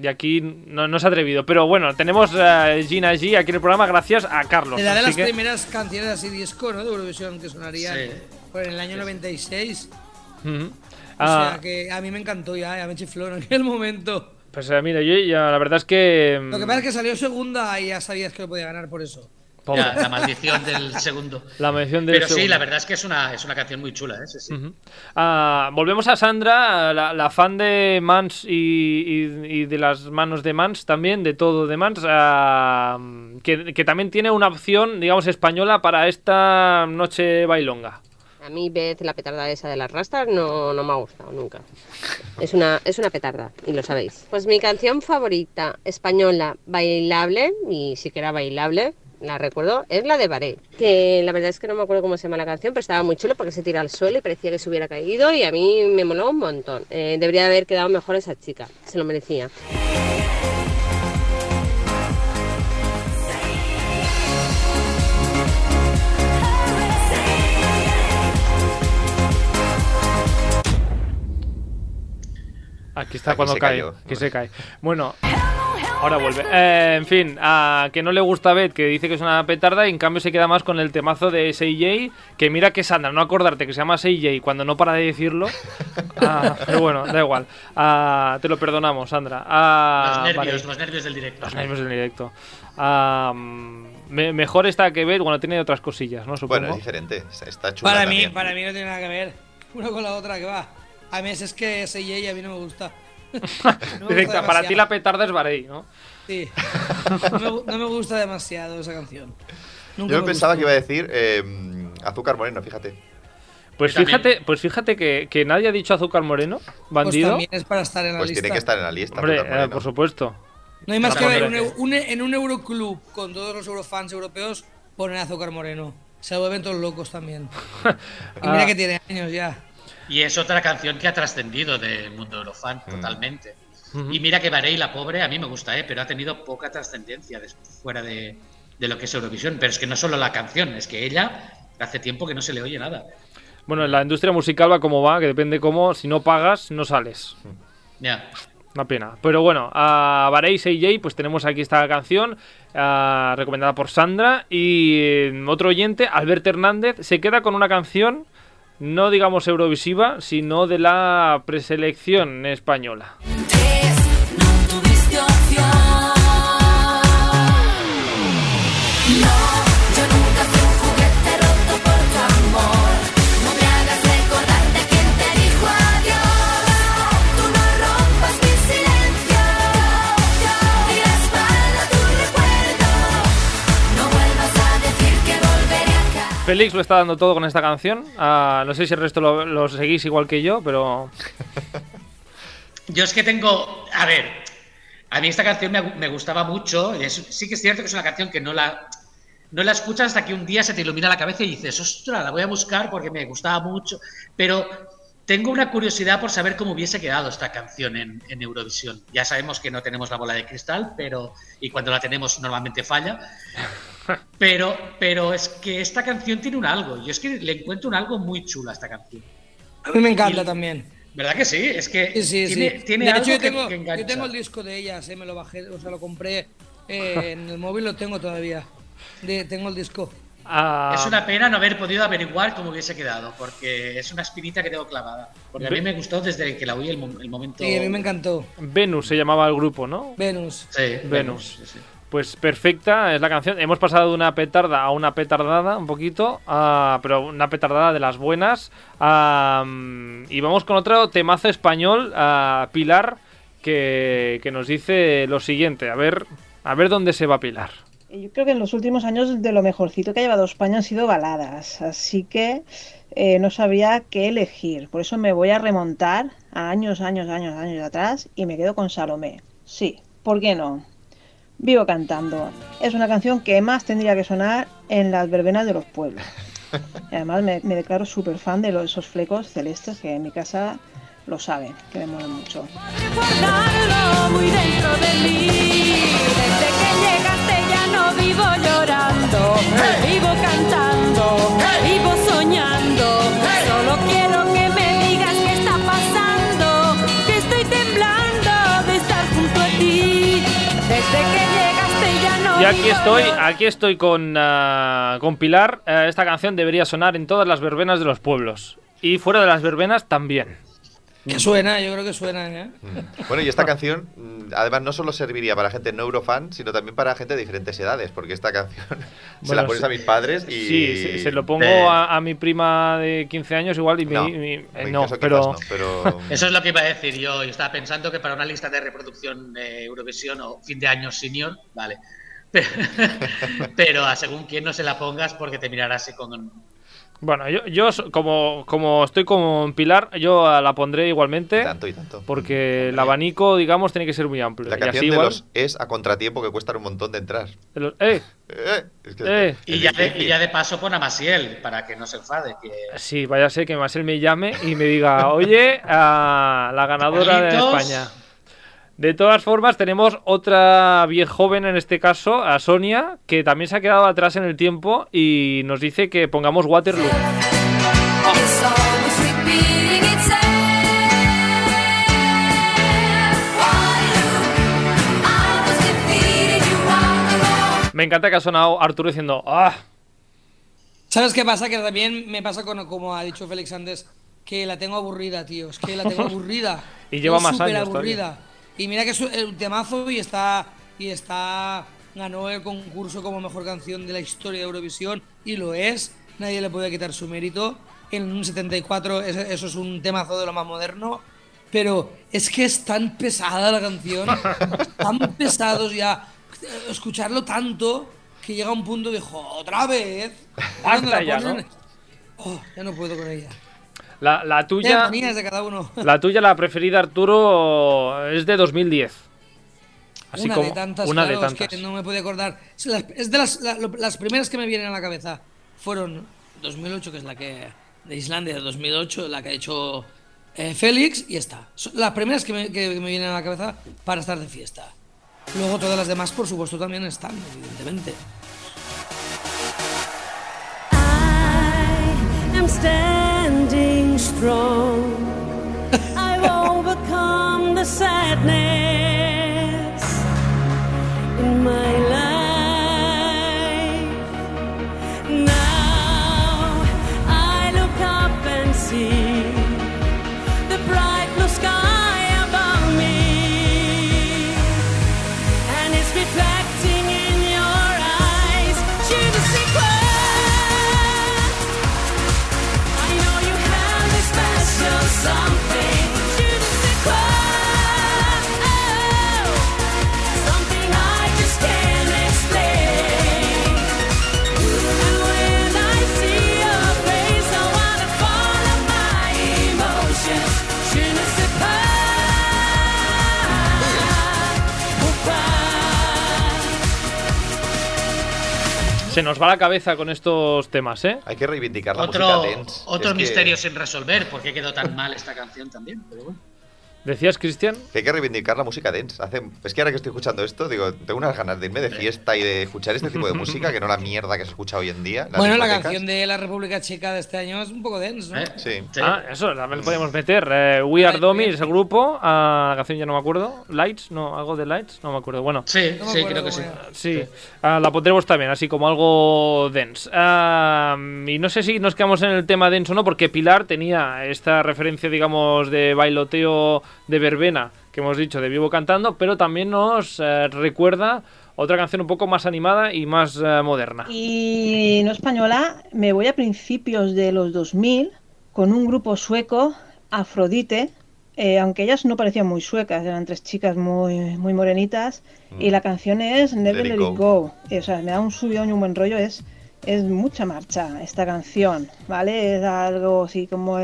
y aquí no, no se ha atrevido. Pero bueno, tenemos a Gina G aquí en el programa gracias a Carlos.
Era de
así
las
que-
primeras canciones así disco, ¿no? De Eurovisión que sonarían
Sí.
por el año 96.
Ujú.
O
Ah,
sea que a mí me encantó ya, ya me chifló en aquel momento.
Pues eh, mira, yo ya, la verdad es que...
Lo que pasa es que salió segunda y ya sabías que lo podía ganar por eso.
Ya, la maldición del segundo. [laughs]
La mención del
Pero sí, la verdad es que es una, es una canción muy chula, ¿eh? Sí, sí.
Ujú. Ah, volvemos a Sandra, la, la fan de Mans y, y- y de las manos de Mans también, de todo de Mans, ah, que, que también tiene una opción, digamos, española para esta noche bailonga.
A mí Beth, la petarda esa de las rastas, no, no me ha gustado nunca. Es una, es una petarda, y lo sabéis. Pues mi canción favorita española bailable, y sí que era bailable, la recuerdo, es la de Baré. Que la verdad es que no me acuerdo cómo se llama la canción, pero estaba muy chulo porque se tira al suelo y parecía que se hubiera caído y a mí me moló un montón. Eh, debería haber quedado mejor esa chica, se lo merecía.
Aquí está
Aquí
cuando cae,
cayó.
que se cae. Bueno, ahora vuelve. Eh, en fin, a que no le gusta a Beth, que dice que es una petarda, y en cambio se queda más con el temazo de SJ, que mira que Sandra, no acordarte que se llama SJ cuando no para de decirlo. Ah, pero bueno, da igual. Ah, te lo perdonamos, Sandra. Ah,
Los nervios,
vale.
los nervios del directo.
Los nervios del directo. Me- mejor está que Beth, bueno, tiene otras cosillas, ¿no? Supongo.
Bueno, es diferente. Está- Está chula
Para mí,
también.
para mí no tiene nada que ver una con la otra que va. A mí es que ese y a mí no me gusta. [laughs] No me
Directa,
gusta
para ti la petarda es Varey, ¿no?
Sí. No me, gu- no me gusta demasiado esa canción. Nunca
Yo
me
pensaba que iba a decir eh, Azúcar Moreno, fíjate.
Pues
Yo también.
fíjate, pues fíjate que, que nadie ha dicho azúcar moreno,
Pues
bandido.
también es para estar en la
Pues
lista.
tiene que estar en la lista.
Hombre, eh, por supuesto.
No hay más que ver un en un Euroclub con todos los eurofans europeos poner azúcar moreno. Se vuelven todos locos también. [laughs] Y mira
Ah.
que tiene años ya.
Y es otra canción que ha trascendido del mundo eurofan
Mm.
totalmente. Y mira que Varey, la pobre, a mí me gusta, ¿eh? pero ha tenido poca trascendencia fuera de, de lo que es Eurovisión. Pero es que no solo la canción, es que ella hace tiempo que no se le oye nada.
Bueno, en la industria musical va como va, que depende cómo, si no pagas, no sales.
Ya.
Una pena. Pero bueno, a Varey CJ, pues tenemos aquí esta canción, ah, recomendada por Sandra. Y eh, otro oyente, Alberto Hernández, se queda con una canción no digamos Eurovisiva, sino de la preselección española. Félix lo está dando todo con esta canción. Ah, no sé si el resto lo, lo seguís igual que yo, pero
Yo es que tengo. A ver, a mí esta canción me, me gustaba mucho. es- sí que es cierto que es una canción que no la. No la escuchas hasta que un día se te ilumina la cabeza y dices, ostras, la voy a buscar porque me gustaba mucho. Pero tengo una curiosidad por saber cómo hubiese quedado esta canción en, en Eurovisión. Ya sabemos que no tenemos la bola de cristal, pero. Y cuando la tenemos normalmente falla. Pero, pero es que esta canción tiene un algo. Yo es que le encuentro un algo muy chulo a esta canción.
A mí me encanta también.
¿Verdad que sí? Es que
Sí, sí,
tiene,
sí.
tiene
de
algo
hecho, yo
que-
tengo,
que engancha.
yo tengo el disco de ellas, eh, me lo bajé, o sea, lo compré eh, en el móvil, lo tengo todavía. De- tengo el disco.
ah,
Es una pena no haber podido averiguar cómo hubiese quedado, porque es una espinita que tengo clavada. Porque a mí me gustó desde que la oí el, el momento.
Sí, a mí me encantó.
Venus se llamaba el grupo, ¿no?
Venus.
Sí,
Venus.
sí, sí.
Pues perfecta es la canción. Hemos pasado de una petarda a una petardada un poquito, pero una petardada de las buenas. Y vamos con otro temazo español, ah, Pilar, que, que nos dice lo siguiente. A ver, a ver dónde se va Pilar.
Yo creo que en los últimos años de lo mejorcito que ha llevado España han sido baladas, así que eh, no sabía qué elegir. Por eso me voy a remontar a años, años, años, años atrás y me quedo con Salomé. Sí, ¿por qué no? Vivo cantando. Es una canción que más tendría que sonar en las verbenas de los pueblos. [laughs] Y además me, me declaro súper fan de los- esos flecos celestes que en mi casa lo saben, que me molan mucho.
guardarlo muy dentro de mí. Desde que llegaste ya no vivo llorando, vivo cantando, vivo soñando. Solo quiero que me digas qué está pasando, que estoy temblando de estar junto a ti. Desde que llegaste ya no
Y aquí estoy, aquí estoy con, ah, con Pilar. Eh, esta canción debería sonar en todas las verbenas de los pueblos. Y fuera de las verbenas también.
Que suena, yo creo que suena, ¿eh?
Bueno, y esta canción, mm, además, no solo serviría para gente no eurofan, sino también para gente de diferentes edades, porque esta canción [laughs] se
Bueno,
la pones
sí.
a mis padres y...
Sí, se, se lo pongo
de-
a, a mi prima de 15 años igual y me...
No,
eh,
en
no, pero...
quizás no, pero...
Eso es lo que iba a decir yo. Yo estaba pensando que para una lista de reproducción de Eurovisión o fin de año senior, vale. [laughs] Pero, a según quién no se la pongas porque te mirará así con...
Bueno, yo, yo como, como estoy con Pilar, yo la pondré igualmente.
tanto, y tanto.
Porque el abanico, digamos, tiene que ser muy amplio.
La
Y
canción
así
de
igual-
los es a contratiempo que cuestan un montón de entrar.
de los- ¡Eh!
Eh, es que
Eh.
Y ya, de, y ya de paso pon a Masiel para que no se enfade. Que...
Sí, vaya a ser que Marcel me llame y me diga, oye, a la ganadora de. España. De todas formas, tenemos otra bien joven en este caso, a Sonia, que también se ha quedado atrás en el tiempo y nos dice que pongamos Waterloo. Me encanta que ha sonado Arturo diciendo, ¡ah!
¿Sabes qué pasa? Que también me pasa con, como ha dicho Félix antes, que la tengo aburrida, tío. Es que la tengo [laughs] aburrida.
Y lleva más años
aburrida. Y mira que es un temazo y está. Y está. Ganó el concurso como mejor canción de la historia de Eurovisión. Y lo es. Nadie le puede quitar su mérito. En un 74, ese- eso es un temazo de lo más moderno. Pero es que es tan pesada la canción. [laughs] tan pesados ya. Escucharlo tanto que llega un punto de "Jo, otra vez. [laughs]
Ya, ¿no?
Oh, ya no puedo con ella.
La, la tuya,
de cada uno. [laughs]
la tuya, la preferida, Arturo, es de 2010. Así
una
como
de tantas,
una de
claro, es
tantas.
que no me puedo acordar. Es las- Es de las, la- las primeras que me vienen a la cabeza. Fueron 2008, que es la que de Islandia, de 2008, la que ha hecho eh, Félix, y está. Son las primeras que me, que me vienen a la cabeza para estar de fiesta. Luego todas las demás, por supuesto, también están, evidentemente.
I'm standing strong. [laughs] I've overcome the sadness in my life.
Se nos va la cabeza con estos temas, ¿eh?
Hay que reivindicar la
Otro,
música dance.
otro
Es que-
misterio sin resolver, ¿por qué quedó tan mal esta canción también? Pero bueno.
¿Decías, Cristian?
Que hay que reivindicar la música dance. Hace, es que ahora que estoy escuchando esto, digo, tengo unas ganas de irme de fiesta y de escuchar este tipo de música, que no la mierda que se escucha hoy en día.
Bueno, la canción de la República Checa de este año es un poco dense, ¿no?
Sí.
Ah, eso también lo podemos meter. Eh, We Are Domi es el grupo. ah, la canción ya no me acuerdo. Lights, no, algo de Lights, no me acuerdo. Bueno,
Sí,
No
sí,
acuerdo
creo que sí.
era.
sí, ah, la pondremos también, así como algo dense. Ah, y no sé si nos quedamos en el tema dense o no, porque Pilar tenía esta referencia, digamos, de bailoteo de verbena que hemos dicho de vivo cantando, pero también nos eh, recuerda otra canción un poco más animada y más eh, moderna.
Y no española, me voy a principios de los 2000 con un grupo sueco, Afrodite, eh, aunque ellas no parecían muy suecas, eran tres chicas muy, muy morenitas, y la canción es Never
Let
Let
It
Go. O sea, me da un subidón y un buen rollo, es, es mucha marcha esta canción, ¿vale? Es algo así como...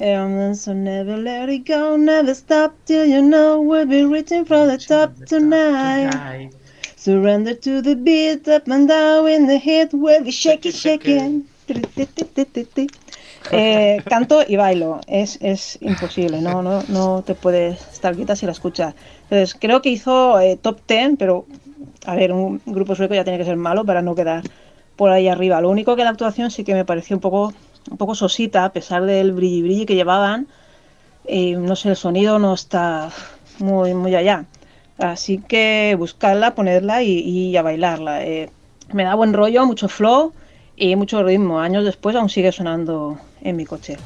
um, so never let it go, never stop till you know we'll be reaching for the top tonight. Surrender to the beat, up and down in the head, we'll be shaking, shaking. [laughs] Eh, canto y bailo, es, es imposible, no, no, no te puedes estar quieta si la escuchas. Entonces, creo que hizo eh, top 10, pero a ver, un grupo sueco ya tiene que ser malo para no quedar por ahí arriba. Lo único que la actuación sí que me pareció un poco, un poco sosita, a pesar del brilli brilli que llevaban. Y no sé, el sonido no está muy, muy allá. Así que buscarla, ponerla y, y a bailarla. Eh, me da buen rollo, mucho flow y mucho ritmo. Años después aún sigue sonando en mi coche.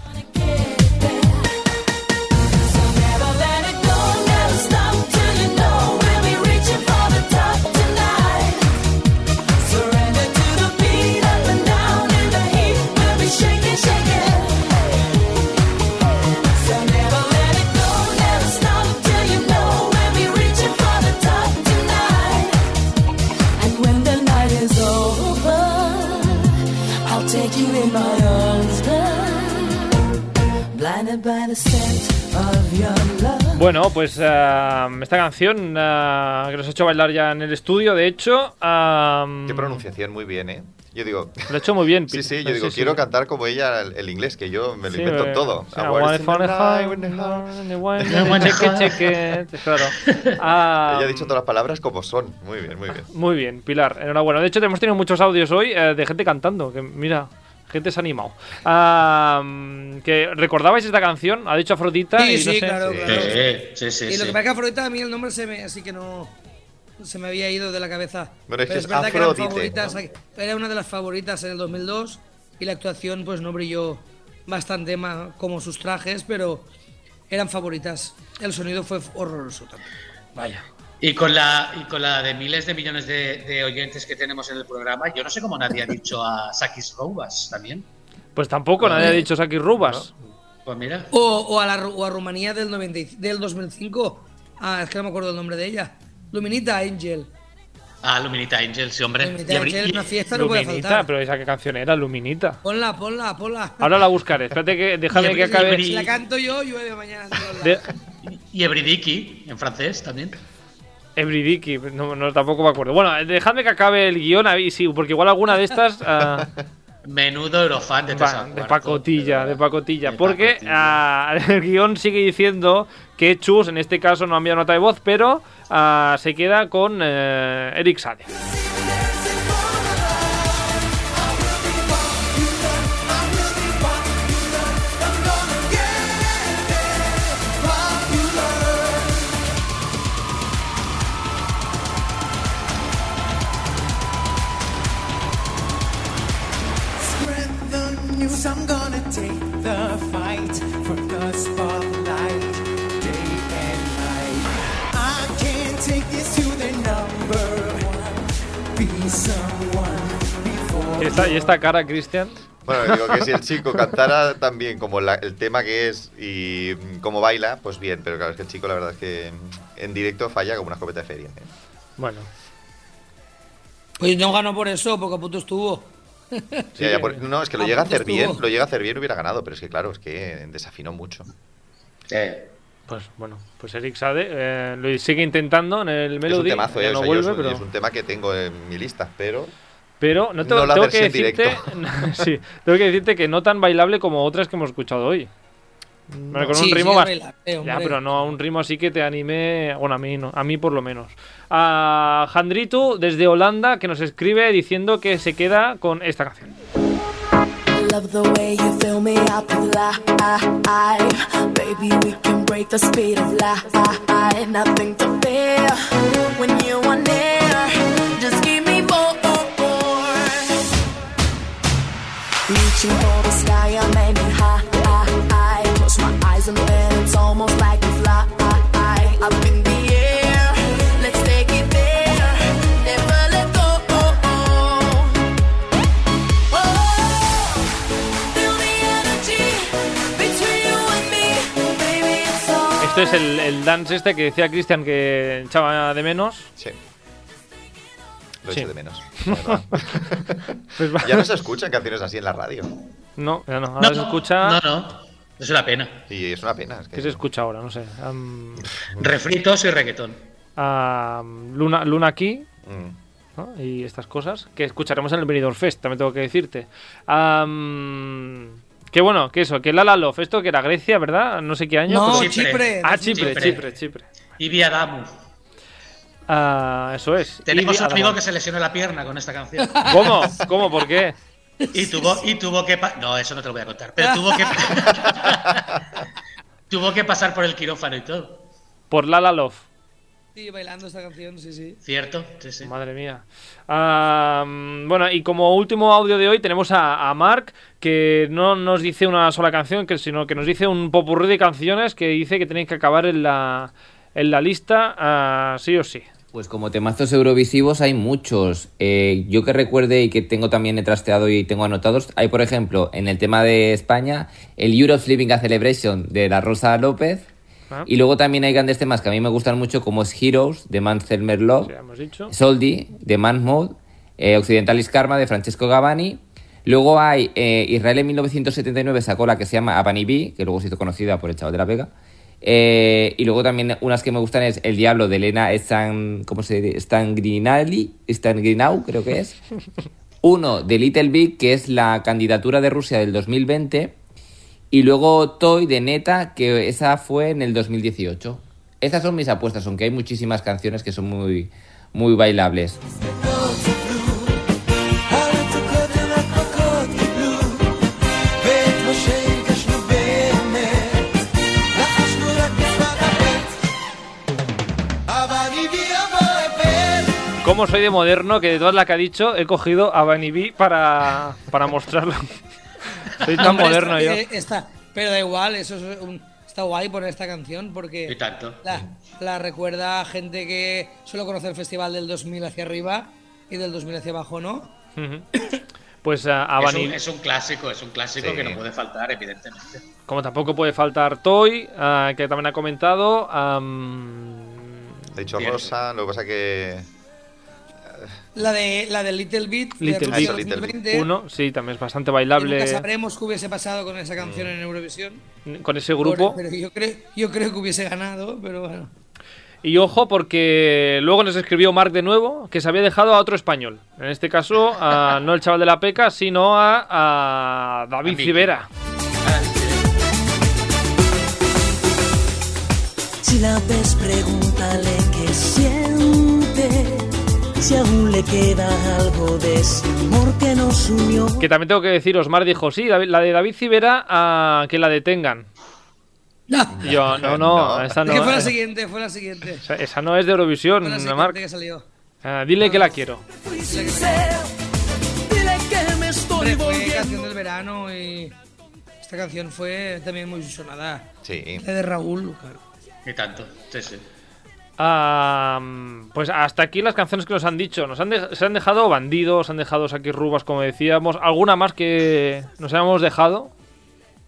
Bueno, pues eh, esta canción eh, que nos ha hecho bailar ya en el estudio, de hecho. eh,
Qué pronunciación, muy bien, ¿eh? Yo digo.
Lo he hecho muy bien. [laughs]
Sí, sí, yo digo,
sí.
quiero cantar como ella el, el inglés, que yo me lo
Sí,
invento
eh,
todo.
sí, Claro.
Ella ha dicho todas las palabras como son. Muy bien, muy bien.
Muy bien, Pilar, enhorabuena. De hecho, hemos tenido muchos audios hoy eh, de gente cantando, que mira, gente se ha animado. Que ¿Recordabais esta canción? Ha dicho Afrodita.
Sí,
y no
sí,
sé-
claro, claro.
Sí, sí, sí.
y lo que pasa es que Afrodita a mí el nombre se me, así que no se me había ido de la cabeza.
Bueno, es
Pero
que
es
es
verdad que eran favoritas,
¿no?
era una de las favoritas en el 2002 y la actuación pues no brilló bastante ma- como sus trajes, pero eran favoritas. El sonido fue horroroso también.
Vaya.
Y con la y con la de miles de millones de, de oyentes que tenemos en el programa, yo no sé cómo nadie ha dicho a Sakis Roubas también.
Pues tampoco, nadie ha dicho Saki Rubas.
Pues mira.
O, o a la o a Rumanía del, 90 y- del 2005. Ah, es que no me acuerdo el nombre de ella. Luminita Angel.
Ah, Luminita Angel, sí, hombre.
Luminita Angel, una fiesta no puede
Luminita,
faltar.
pero esa qué canción era, Luminita.
Ponla, ponla, ponla.
Ahora la buscaré. Espérate que déjame que acabe.
Si la canto yo, llueve mañana.
De,
y Ebridiki, en francés también.
Ebridiki, no, no, tampoco me acuerdo. Bueno, dejadme que acabe el guion, ahí sí, porque igual alguna de estas. ah, [laughs]
Menudo eurofan de
Va, de pacotilla, de pacotilla.
de
porque
pacotilla.
ah, [laughs] el guion sigue diciendo que Chus, en este caso, no ha enviado nota de voz, pero ah, se queda con eh, Eric Sade. Esta, y esta cara, Cristian?
Bueno, digo que si el chico cantara también como la- el tema que es y como baila, pues bien, pero claro, es que el chico la verdad es que en directo falla como una escopeta de feria. ¿eh?
Bueno.
Pues no ganó por eso, porque a punto estuvo.
Ya, ya, por- no, es que lo
A
llega a hacer bien, lo llega a hacer bien y hubiera ganado, pero es que claro, es que desafinó mucho.
Pues bueno, pues Eric Sade eh, lo sigue intentando en el
Es un
Melody.
temazo, eh,
no
o sea, yo
vuelve,
es, un,
pero...
es un tema que tengo en mi lista, pero
Pero no tengo,
No la
tengo que decirte, [laughs] sí, tengo que decirte que no tan bailable como otras que hemos escuchado hoy. Con
Sí,
un
sí
ritmo
es
más-
bailable,
ya, pero no a un ritmo así que te anime, bueno, a mí no, a mí por lo menos. A Jandritu desde Holanda que nos escribe diciendo que se queda con esta canción.
Reaching for the sky, I'm aiming high. Close my eyes and then it's almost like a fly. Up in the air, let's take it there. Never let go.
Esto es el, el dance este que decía Cristian que echaba de menos.
Sí. Lo
Sí.
echo de menos. La. [laughs]
Pues
ya no se escuchan canciones así en la radio.
No, ya no, ahora se escucha...
No, no. Es una pena.
Y es una pena. Es que
¿Qué se escucha ahora? No sé.
Refritos y reggaetón.
Luna, Luna aquí.
Mm.
¿no? Y estas cosas que escucharemos en el Benidorm Fest, también tengo que decirte. Am, que bueno, que eso, que Lala Love, esto que era Grecia, ¿verdad? No sé qué año.
No,
pero-
Chipre.
Ah, Chipre,
Chipre.
Chipre, Chipre.
Y Viadamu.
Ah, eso es.
Tenemos un amigo que se lesionó la pierna con esta canción. [laughs]
¿Cómo? ¿Cómo? ¿Por qué?
Y tuvo, y tuvo que. pa- No, eso no te lo voy a contar. Pero tuvo que. [laughs] [laughs] tuvo que pasar por el quirófano y todo.
Por Lala Love.
Sí, bailando esta canción, sí, sí.
¿Cierto? Sí, sí.
Madre mía. Ah, bueno, y como último audio de hoy tenemos a, a Mark, que no nos dice una sola canción, que, sino que nos dice un popurrí de canciones que dice que tenéis que acabar en la, en la lista ah, sí o sí.
Pues como temazos eurovisivos hay muchos. Eh, yo que recuerde y que tengo también he trasteado y tengo anotados, hay por ejemplo en el tema de España el Europe Living a Celebration de la Rosa López.
Ah.
Y luego también hay grandes temas que a mí me gustan mucho como es Heroes de
hemos dicho.
Soldi de Man Mode, eh, Occidentalis Karma de Francesco Gavani. Luego hay eh, Israel en 1979 sacó la que se llama Abani B, que luego se hizo conocida por el Chavo de la Vega. Eh, y luego también unas que me gustan es El Diablo de Elena Stan, ¿cómo se dice? Stangrinali, Stangrinau, creo que es. [laughs] Uno de Little Big, que es la candidatura de Rusia del 2020. Y luego Toy de Neta, que esa fue en el 2018. Esas son mis apuestas, aunque hay muchísimas canciones que son muy, muy bailables.
Como soy de moderno, que de todas las que ha dicho, he cogido a Bunny B para, para mostrarlo. [laughs] soy tan
Hombre,
moderno yo.
está, eh, está- pero da igual, eso es un- está guay poner esta canción porque
Y tanto.
la, la recuerda a gente que solo conoce el festival del 2000 hacia arriba y del 2000 hacia abajo, ¿no?
Pues a, a
Es un, es un clásico, es un clásico
Sí.
que no puede faltar, evidentemente.
como tampoco puede faltar Toy, ah, que también ha comentado.
hecho,
Cierto.
Rosa, lo que pasa que.
La de la de Little Bit, de
Little
Rusia
Big.
2020,
uno, sí, también es bastante
que
bailable
nunca sabremos qué hubiese pasado con esa canción
Mm.
en Eurovisión.
con ese grupo.
Pobre, pero yo creo, yo creo que hubiese ganado, pero bueno.
Y ojo, porque luego nos escribió Mark de nuevo que se había dejado a otro español. En este caso, a- [laughs] no el chaval de la peca, sino a, a David. Civera.
Si la ves, pregúntale qué siente. Si aún le queda algo de ese amor que nos unió.
Que también tengo que deciros, Mark dijo, sí, la de David Civera, a que la detengan.
No,
yo, no, no,
No.
esa
es
no,
que fue la siguiente, fue la siguiente.
esa, esa no es de Eurovisión,
Fue la siguiente que salió.
Ah, dile que la quiero.
Fui sincero. Dile que me estoy
fue
volviendo.
canción del verano y esta canción fue también muy sonada.
Sí.
La de Raúl, claro.
Y tanto, sí, sí.
Ah, pues hasta aquí las canciones que nos han dicho. Nos han de- se han dejado bandidos, han dejado Saki Rubas, como decíamos. ¿Alguna más que nos hayamos dejado?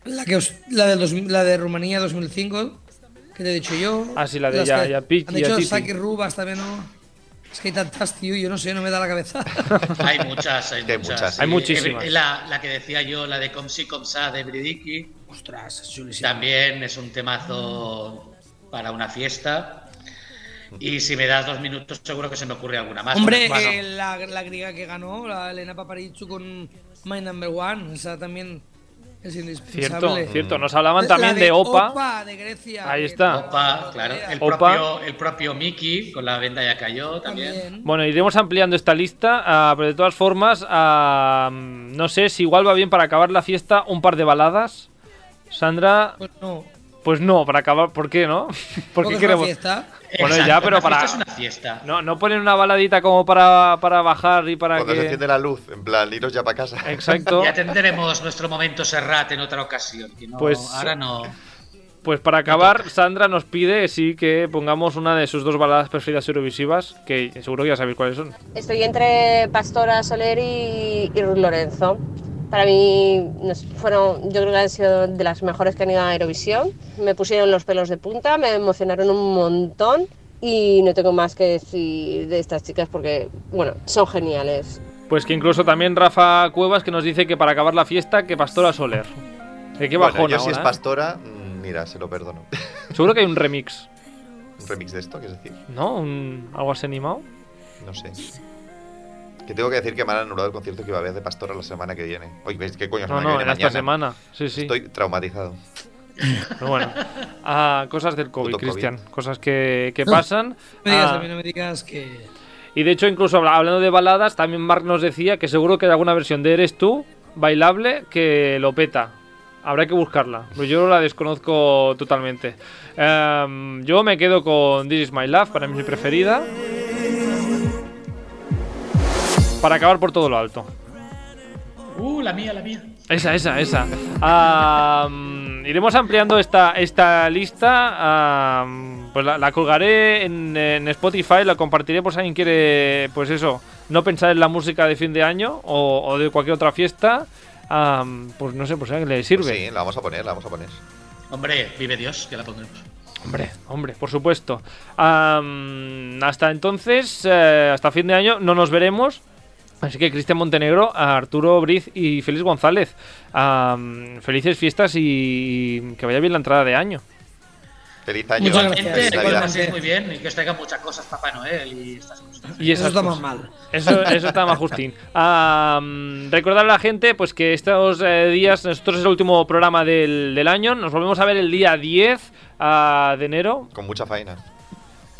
La, que os- la, dos- la de Rumanía 2005, que te he dicho yo.
Ah, sí, la de ya- Piqui,
Han dicho. Saki Rubas también, ¿no? Es que hay tantas, tío, yo no sé, no me da la cabeza. [laughs]
Hay muchas, hay muchas.
muchas.
Hay
sí.
muchísimas.
Eh, La, la que decía yo, la de Comsi Comsa de Bridiki,
Ostras, es chulísimo.
también es un temazo para una fiesta. Y si me das dos minutos, seguro que se me ocurre alguna más.
Hombre,
Bueno,
eh, la, la griega que ganó, la Elena Paparizou con My Number One, esa también es
Cierto,
indispensable.
cierto. Nos hablaban
La
también de, Opa.
Opa de Grecia.
Ahí está.
Opa, claro. El
Opa.
propio, el propio Mickey con la venda ya cayó también.
También.
Bueno, iremos ampliando esta lista, ah, pero de todas formas, ah, no sé si igual va bien para acabar la fiesta un par de baladas. Sandra,
Pues no.
Pues no, para acabar, ¿por qué no? [laughs] ¿Por
Porque
qué
es una
queremos?
fiesta.
Bueno,
Exacto,
ya, pero
una
para.
fiesta es una fiesta.
No, no ponen una baladita como para, para bajar y para
Cuando se
que.
enciende la luz, en plan, iros ya para casa.
Exacto.
Ya tendremos nuestro momento Serrat en otra ocasión. que no-
Pues-
ahora no.
Pues para acabar, Sandra nos pide sí que pongamos una de sus dos baladas preferidas eurovisivas, que seguro que ya sabéis cuáles son.
Estoy entre Pastora Soler y, y Ruth Lorenzo. Para mí fueron, yo creo que han sido de las mejores que han ido a Eurovisión. Me pusieron los pelos de punta, me emocionaron un montón y no tengo más que decir de estas chicas porque, bueno, son geniales.
Pues que incluso también Rafa Cuevas que nos dice que para acabar la fiesta, que Pastora Soler. Eh, qué
Bueno,
bajón
yo si
ahora,
es
¿eh?
pastora, mm, mira, se lo perdono. [laughs]
Seguro que hay un remix,
¿Un remix de esto, qué es decir?
¿no? Un, algo así animado.
No sé. Que tengo que decir que me han anulado el concierto que iba a haber de Pastora la semana que viene. Oye, ¿veis qué coño
No,
semana
no,
que
en
viene?
esta
Mañana.
semana. Sí, sí.
Estoy traumatizado.
Pero bueno. Ah, cosas del COVID. Cristian. Cosas que, que pasan.
No me digas,
Ah,
a mí no me digas que.
y de hecho, incluso habla- hablando de baladas, también Mark nos decía que seguro que hay alguna versión de Eres tú, bailable, que lo peta. Habrá que buscarla, pero yo la desconozco totalmente. Em, yo me quedo con This Is My Love, para mí es mi preferida. Para acabar por todo lo alto.
Uh, la mía, la mía.
Esa, esa, esa. Am, iremos ampliando esta, esta lista. pues la, la colgaré en, en Spotify, la compartiré por si alguien quiere, pues eso, no pensar en la música de fin de año o, o de cualquier otra fiesta. pues no sé, pues a alguien le sirve.
Pues sí, la vamos a poner, la vamos a poner.
Hombre, vive Dios, que la pondremos.
Hombre, hombre, por supuesto. Hasta entonces, eh, hasta fin de año, no nos veremos. Así que Cristian Montenegro, a Arturo Briz y Félix González, felices fiestas y que vaya bien la entrada de año.
Feliz año.
Muchas gracias.
Muy bien y que os traigan muchas cosas Papá Noel y estas cosas.
Y
Eso está más mal.
Eso, eso está más justín. Am, recordar a la gente pues que estos eh, días, nosotros es el último programa del, del año. Nos volvemos a ver el día 10 ah, de enero.
Con mucha faena.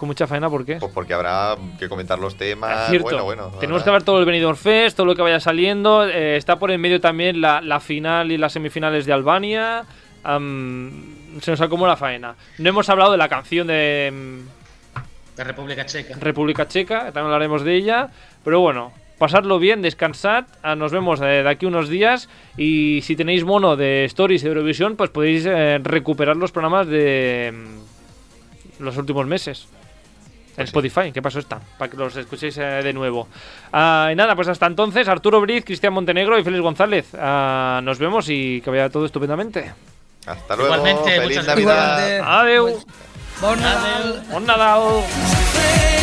Con mucha faena, ¿por qué?
Pues porque habrá que comentar los temas.
Es cierto.
Bueno, bueno.
Tenemos
habrá-
que ver todo el Benidorm Fest, todo lo que vaya saliendo. Eh, está por en medio también la, la final y las semifinales de Albania. Se nos acumula faena. No hemos hablado de la canción de mm,
De República Checa.
República Checa, también hablaremos de ella. Pero bueno, pasadlo bien, descansad. ah, Nos vemos eh, de aquí unos días. Y si tenéis mono de Stories de Eurovisión, pues podéis eh, recuperar los programas de mm, los últimos meses. En Spotify, ¿qué pasó esta? Para que los escuchéis eh, de nuevo. Ah, y nada, pues hasta entonces, Arturo Briz, Cristian Montenegro y Félix González. Ah, nos vemos y que vaya todo estupendamente.
Hasta luego.
Igualmente,
Feliz
muchas
Navidad.
Igualmente.
Adeu.
Bon Nadal.
Bon Nadal.
Play